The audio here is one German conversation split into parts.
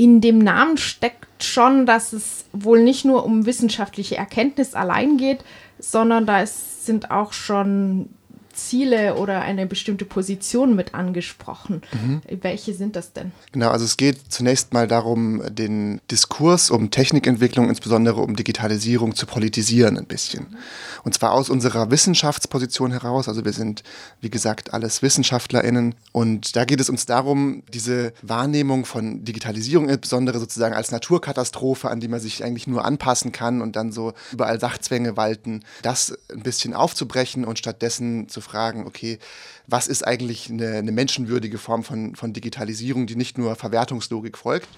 In dem Namen steckt schon, dass es wohl nicht nur um wissenschaftliche Erkenntnis allein geht, sondern da sind auch schon Ziele oder eine bestimmte Position mit angesprochen. Mhm. Welche sind das denn? Genau, also es geht zunächst mal darum, den Diskurs um Technikentwicklung, insbesondere um Digitalisierung, zu politisieren ein bisschen. Und zwar aus unserer Wissenschaftsposition heraus. Also wir sind, wie gesagt, alles WissenschaftlerInnen. Und da geht es uns darum, diese Wahrnehmung von Digitalisierung insbesondere sozusagen als Naturkatastrophe, an die man sich eigentlich nur anpassen kann und dann so überall Sachzwänge walten, das ein bisschen aufzubrechen und stattdessen zu fragen, okay, was ist eigentlich eine, eine menschenwürdige Form von, von Digitalisierung, die nicht nur Verwertungslogik folgt.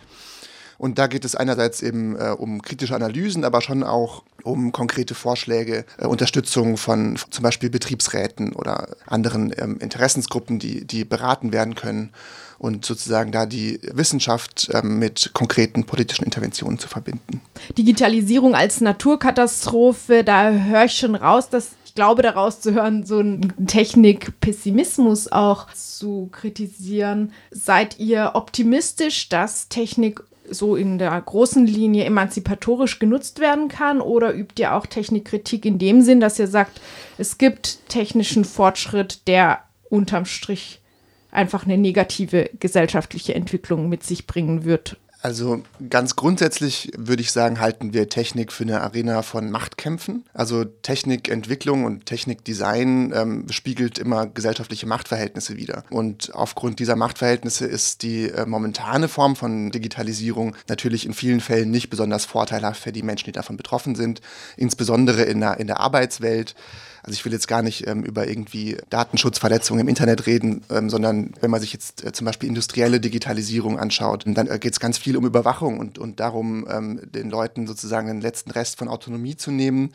Und da geht es einerseits eben äh, um kritische Analysen, aber schon auch um konkrete Vorschläge, äh, Unterstützung von, zum Beispiel Betriebsräten oder anderen ähm, Interessensgruppen, die, die beraten werden können und sozusagen da die Wissenschaft ähm, mit konkreten politischen Interventionen zu verbinden. Digitalisierung als Naturkatastrophe, da höre ich schon raus, dass ich glaube, daraus zu hören, so einen Technikpessimismus auch zu kritisieren. Seid ihr optimistisch, dass Technik so in der großen Linie emanzipatorisch genutzt werden kann? Oder übt ihr auch Technikkritik in dem Sinn, dass ihr sagt, es gibt technischen Fortschritt, der unterm Strich einfach eine negative gesellschaftliche Entwicklung mit sich bringen wird? Also ganz grundsätzlich würde ich sagen, halten wir Technik für eine Arena von Machtkämpfen. Also Technikentwicklung und Technikdesign ähm, spiegelt immer gesellschaftliche Machtverhältnisse wider. Und aufgrund dieser Machtverhältnisse ist die äh, momentane Form von Digitalisierung natürlich in vielen Fällen nicht besonders vorteilhaft für die Menschen, die davon betroffen sind, insbesondere in der, in der Arbeitswelt. Also ich will jetzt gar nicht ähm, über irgendwie Datenschutzverletzungen im Internet reden, ähm, sondern wenn man sich jetzt äh, zum Beispiel industrielle Digitalisierung anschaut, dann äh, geht es ganz viel um Überwachung und, und darum, ähm, den Leuten sozusagen den letzten Rest von Autonomie zu nehmen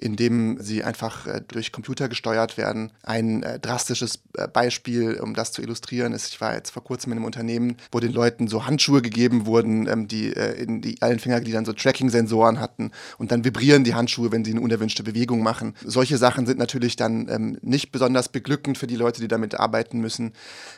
indem sie einfach äh, durch Computer gesteuert werden. Ein äh, drastisches äh, Beispiel, um das zu illustrieren, ist, ich war jetzt vor kurzem in einem Unternehmen, wo den Leuten so Handschuhe gegeben wurden, ähm, die in die allen Fingergliedern so Tracking-Sensoren hatten und dann vibrieren die Handschuhe, wenn sie eine unerwünschte Bewegung machen. Solche Sachen sind natürlich dann ähm, nicht besonders beglückend für die Leute, die damit arbeiten müssen.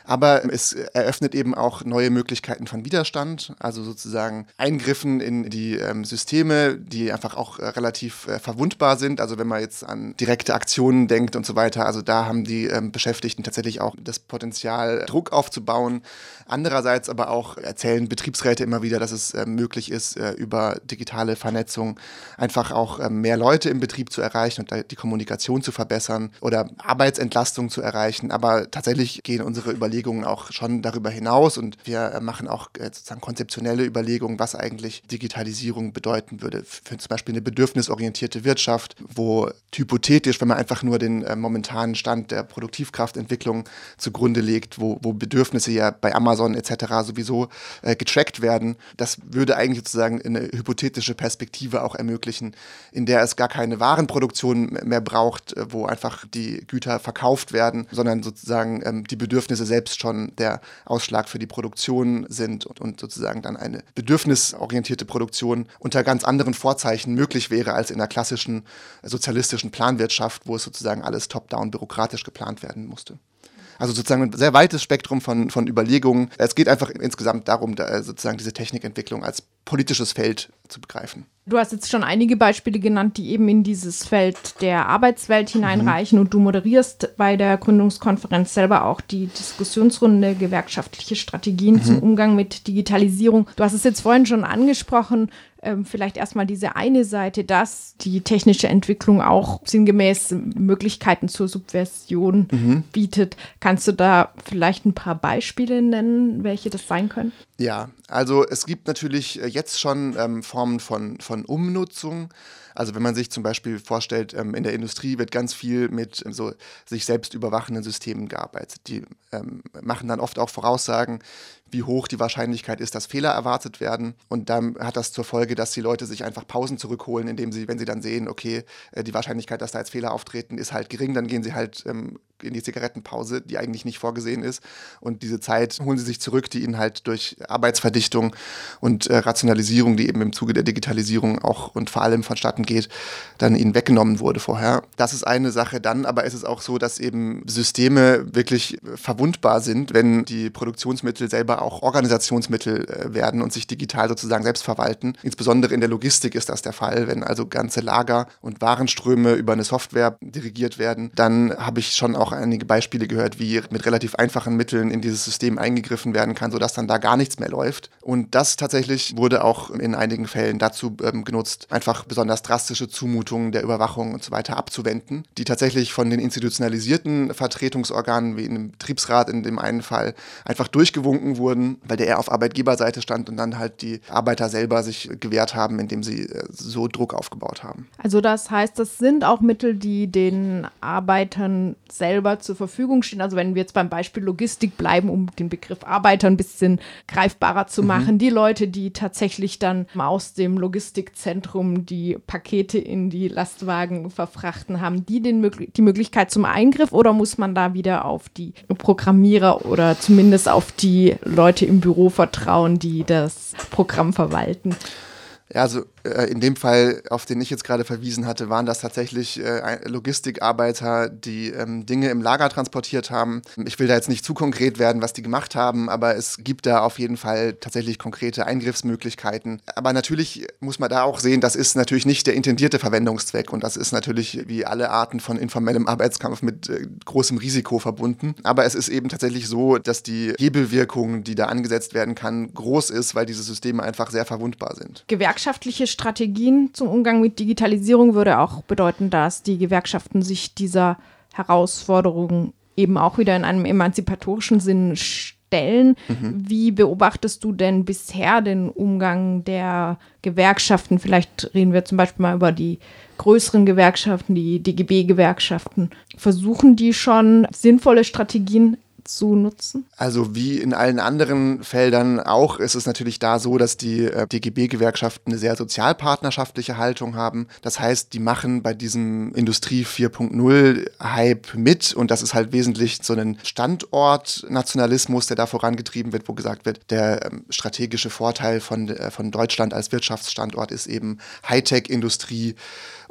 Aber es eröffnet eben auch neue Möglichkeiten von Widerstand, also sozusagen Eingriffen in die ähm, Systeme, die einfach auch relativ verwundbar sind. Also wenn man jetzt an direkte Aktionen denkt und so weiter, also da haben die ähm, Beschäftigten tatsächlich auch das Potenzial, Druck aufzubauen. Andererseits aber auch erzählen Betriebsräte immer wieder, dass es äh, möglich ist, äh, über digitale Vernetzung einfach auch äh, mehr Leute im Betrieb zu erreichen und die Kommunikation zu verbessern oder Arbeitsentlastung zu erreichen. Aber tatsächlich gehen unsere Überlegungen auch schon darüber hinaus und wir äh, machen auch äh, sozusagen konzeptionelle Überlegungen, was eigentlich Digitalisierung bedeuten würde für zum Beispiel eine bedürfnisorientierte Wirtschaft, wo hypothetisch, wenn man einfach nur den äh, momentanen Stand der Produktivkraftentwicklung zugrunde legt, wo, wo Bedürfnisse ja bei Amazon etc. sowieso getrackt werden, das würde eigentlich sozusagen eine hypothetische Perspektive auch ermöglichen, in der es gar keine Warenproduktion mehr braucht, äh, wo einfach die Güter verkauft werden, sondern sozusagen ähm, die Bedürfnisse selbst schon der Ausschlag für die Produktion sind und, und sozusagen dann eine bedürfnisorientierte Produktion unter ganz anderen Vorzeichen möglich wäre als in der klassischen sozialistischen Planwirtschaft, wo es sozusagen alles top-down bürokratisch geplant werden musste. Also sozusagen ein sehr weites Spektrum von, von Überlegungen. Es geht einfach insgesamt darum, da sozusagen diese Technikentwicklung als politisches Feld zu begreifen. Du hast jetzt schon einige Beispiele genannt, die eben in dieses Feld der Arbeitswelt hineinreichen mhm. und du moderierst bei der Gründungskonferenz selber auch die Diskussionsrunde gewerkschaftliche Strategien mhm. zum Umgang mit Digitalisierung. Du hast es jetzt vorhin schon angesprochen, ähm, vielleicht erstmal diese eine Seite, dass die technische Entwicklung auch sinngemäß Möglichkeiten zur Subversion mhm. bietet. Kannst du da vielleicht ein paar Beispiele nennen, welche das sein können? Ja, also es gibt natürlich äh, jetzt schon ähm, Formen von, von Umnutzung. Also wenn man sich zum Beispiel vorstellt, ähm, in der Industrie wird ganz viel mit ähm, so sich selbst überwachenden Systemen gearbeitet. Die ähm, machen dann oft auch Voraussagen, wie hoch die Wahrscheinlichkeit ist, dass Fehler erwartet werden. Und dann hat das zur Folge, dass die Leute sich einfach Pausen zurückholen, indem sie, wenn sie dann sehen, okay, äh, die Wahrscheinlichkeit, dass da jetzt Fehler auftreten, ist halt gering, dann gehen sie halt ähm, in die Zigarettenpause, die eigentlich nicht vorgesehen ist. Und diese Zeit holen sie sich zurück, die ihnen halt durch Arbeitsverdichtung und äh, Rationalisierung, die eben im Zuge der Digitalisierung auch und vor allem vonstatten geht, dann ihnen weggenommen wurde vorher. Das ist eine Sache. Dann aber ist es auch so, dass eben Systeme wirklich verwundbar sind, wenn die Produktionsmittel selber auch Organisationsmittel äh, werden und sich digital sozusagen selbst verwalten. Insbesondere in der Logistik ist das der Fall, wenn also ganze Lager und Warenströme über eine Software dirigiert werden. Dann habe ich schon auch einige Beispiele gehört, wie mit relativ einfachen Mitteln in dieses System eingegriffen werden kann, sodass dann da gar nichts mehr läuft. Und das tatsächlich wurde auch in einigen Fällen dazu ähm, genutzt, einfach besonders drastische Zumutungen der Überwachung und so weiter abzuwenden, die tatsächlich von den institutionalisierten Vertretungsorganen wie im Betriebsrat in dem einen Fall einfach durchgewunken wurden, weil der eher auf Arbeitgeberseite stand und dann halt die Arbeiter selber sich gewehrt haben, indem sie äh, so Druck aufgebaut haben. Also das heißt, das sind auch Mittel, die den Arbeitern selber zur Verfügung stehen. Also wenn wir jetzt beim Beispiel Logistik bleiben, um den Begriff Arbeiter ein bisschen greifbarer zu mhm. machen, mhm. die Leute, die tatsächlich dann aus dem Logistikzentrum die Pakete in die Lastwagen verfrachten, haben die den, die Möglichkeit zum Eingriff oder muss man da wieder auf die Programmierer oder zumindest auf die Leute im Büro vertrauen, die das Programm verwalten? Ja, also in dem Fall, auf den ich jetzt gerade verwiesen hatte, waren das tatsächlich äh, Logistikarbeiter, die ähm, Dinge im Lager transportiert haben. Ich will da jetzt nicht zu konkret werden, was die gemacht haben, aber es gibt da auf jeden Fall tatsächlich konkrete Eingriffsmöglichkeiten. Aber natürlich muss man da auch sehen, das ist natürlich nicht der intendierte Verwendungszweck und das ist natürlich wie alle Arten von informellem Arbeitskampf mit äh, großem Risiko verbunden. Aber es ist eben tatsächlich so, dass die Hebelwirkung, die da angesetzt werden kann, groß ist, weil diese Systeme einfach sehr verwundbar sind. Gewerkschaftliche Strategien zum Umgang mit Digitalisierung würde auch bedeuten, dass die Gewerkschaften sich dieser Herausforderung eben auch wieder in einem emanzipatorischen Sinn stellen. Mhm. Wie beobachtest du denn bisher den Umgang der Gewerkschaften? Vielleicht reden wir zum Beispiel mal über die größeren Gewerkschaften, die DGB-Gewerkschaften. Versuchen die schon sinnvolle Strategien zu nutzen? Also wie in allen anderen Feldern auch ist es natürlich da so, dass die äh, DGB-Gewerkschaften eine sehr sozialpartnerschaftliche Haltung haben. Das heißt, die machen bei diesem Industrie 4.0-Hype mit und das ist halt wesentlich so ein Standortnationalismus, der da vorangetrieben wird, wo gesagt wird, der ähm, strategische Vorteil von, äh, von Deutschland als Wirtschaftsstandort ist eben Hightech-Industrie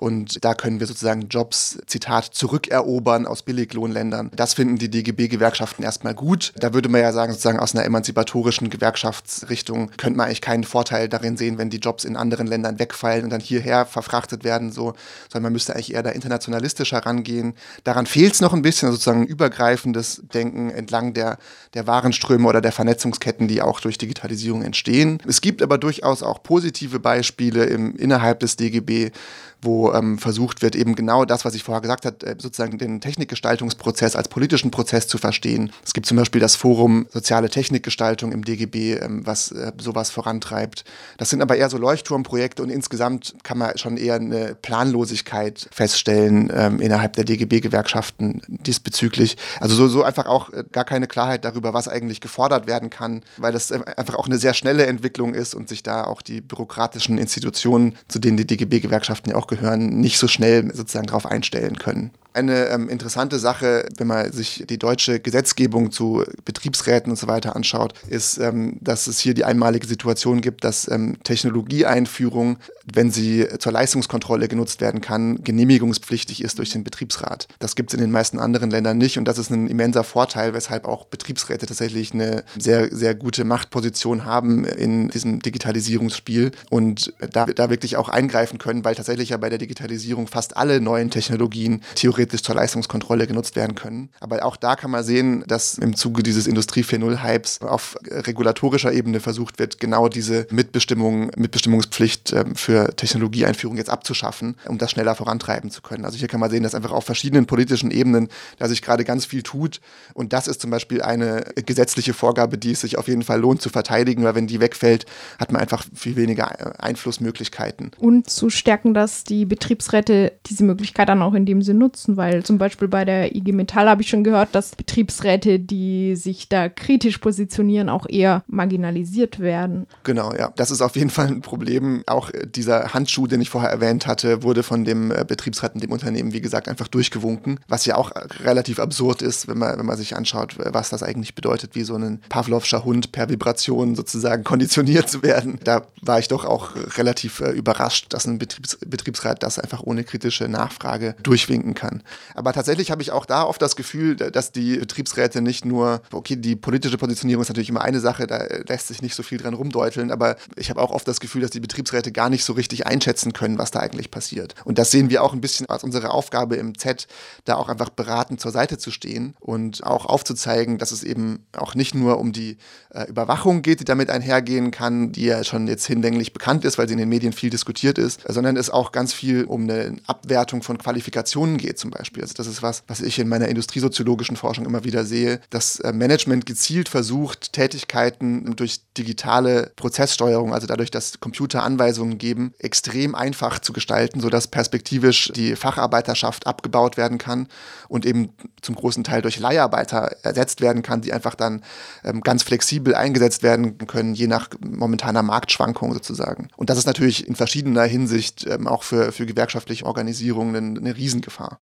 und da können wir sozusagen Jobs, Zitat, zurückerobern aus Billiglohnländern. Das finden die DGB-Gewerkschaften erstmal gut. Da würde man ja sagen, sozusagen aus einer emanzipatorischen Gewerkschaftsrichtung könnte man eigentlich keinen Vorteil darin sehen, wenn die Jobs in anderen Ländern wegfallen und dann hierher verfrachtet werden, so, sondern man müsste eigentlich eher da internationalistischer rangehen. Daran fehlt es noch ein bisschen, also sozusagen ein übergreifendes Denken entlang der, der Warenströme oder der Vernetzungsketten, die auch durch Digitalisierung entstehen. Es gibt aber durchaus auch positive Beispiele im, innerhalb des DGB, wo ähm, versucht wird, eben genau das, was ich vorher gesagt habe, äh, sozusagen den Technikgestaltungsprozess als politischen Prozess zu verstehen. Es gibt zum Beispiel das Forum Soziale Technikgestaltung im DGB, ähm, was äh, sowas vorantreibt. Das sind aber eher so Leuchtturmprojekte und insgesamt kann man schon eher eine Planlosigkeit feststellen ähm, innerhalb der DGB-Gewerkschaften diesbezüglich. Also so, so einfach auch äh, gar keine Klarheit darüber, was eigentlich gefordert werden kann, weil das einfach auch eine sehr schnelle Entwicklung ist und sich da auch die bürokratischen Institutionen, zu denen die DGB-Gewerkschaften ja auch gehören, nicht so schnell sozusagen darauf einstellen können. Eine ähm, interessante Sache, wenn man sich die deutsche Gesetzgebung zu Betriebsräten und so weiter anschaut, ist, ähm, dass es hier die einmalige Situation gibt, dass ähm, Technologieeinführung, wenn sie zur Leistungskontrolle genutzt werden kann, genehmigungspflichtig ist durch den Betriebsrat. Das gibt es in den meisten anderen Ländern nicht und das ist ein immenser Vorteil, weshalb auch Betriebsräte tatsächlich eine sehr, sehr gute Machtposition haben in diesem Digitalisierungsspiel und da, da wirklich auch eingreifen können, weil tatsächlich ja bei der Digitalisierung fast alle neuen Technologien theoretisch theoretisch zur Leistungskontrolle genutzt werden können. Aber auch da kann man sehen, dass im Zuge dieses Industrie 4.0-Hypes auf regulatorischer Ebene versucht wird, genau diese Mitbestimmung, Mitbestimmungspflicht ähm, für Technologieeinführung jetzt abzuschaffen, um das schneller vorantreiben zu können. Also hier kann man sehen, dass einfach auf verschiedenen politischen Ebenen da sich gerade ganz viel tut. Und das ist zum Beispiel eine gesetzliche Vorgabe, die es sich auf jeden Fall lohnt zu verteidigen, weil wenn die wegfällt, hat man einfach viel weniger äh, Einflussmöglichkeiten. Und zu stärken, dass die Betriebsräte diese Möglichkeit dann auch in dem Sinn nutzen nutzen, weil zum Beispiel bei der IG Metall habe ich schon gehört, dass Betriebsräte, die sich da kritisch positionieren, auch eher marginalisiert werden. Genau, ja. Das ist auf jeden Fall ein Problem. Auch äh, dieser Handschuh, den ich vorher erwähnt hatte, wurde von dem äh, Betriebsrat in dem Unternehmen, wie gesagt, einfach durchgewunken, was ja auch äh, relativ absurd ist, wenn man, wenn man sich anschaut, was das eigentlich bedeutet, wie so ein Pavlovscher Hund per Vibration sozusagen konditioniert zu werden. Da war ich doch auch relativ überrascht, dass ein Betriebs Betriebsrat das einfach ohne kritische Nachfrage durchwinken kann. Aber tatsächlich habe ich auch da oft das Gefühl, dass die Betriebsräte nicht nur, okay, die politische Positionierung ist natürlich immer eine Sache, da lässt sich nicht so viel dran rumdeuteln, aber ich habe auch oft das Gefühl, dass die Betriebsräte gar nicht so richtig einschätzen können, was da eigentlich passiert. Und das sehen wir auch ein bisschen als unsere Aufgabe im Z, da auch einfach beratend zur Seite zu stehen und auch aufzuzeigen, dass es eben auch nicht nur um die äh, Überwachung geht, die damit einhergehen kann, die ja schon jetzt hinlänglich bekannt ist, weil sie in den Medien viel diskutiert ist, sondern es auch ganz viel um eine Abwertung von Qualifikationen geht zum Beispiel. Also das ist was, was ich in meiner industriesoziologischen Forschung immer wieder sehe, dass äh, Management gezielt versucht, Tätigkeiten durch digitale Prozesssteuerung, also dadurch, dass Computer Anweisungen geben, extrem einfach zu gestalten, sodass perspektivisch die Facharbeiterschaft abgebaut werden kann und eben zum großen Teil durch Leiharbeiter ersetzt werden kann, die einfach dann ähm, ganz flexibel eingesetzt werden können, je nach momentaner Marktschwankung sozusagen. Und das ist natürlich in verschiedener Hinsicht ähm, auch für, für gewerkschaftliche Organisierungen eine, eine Riesengefahr.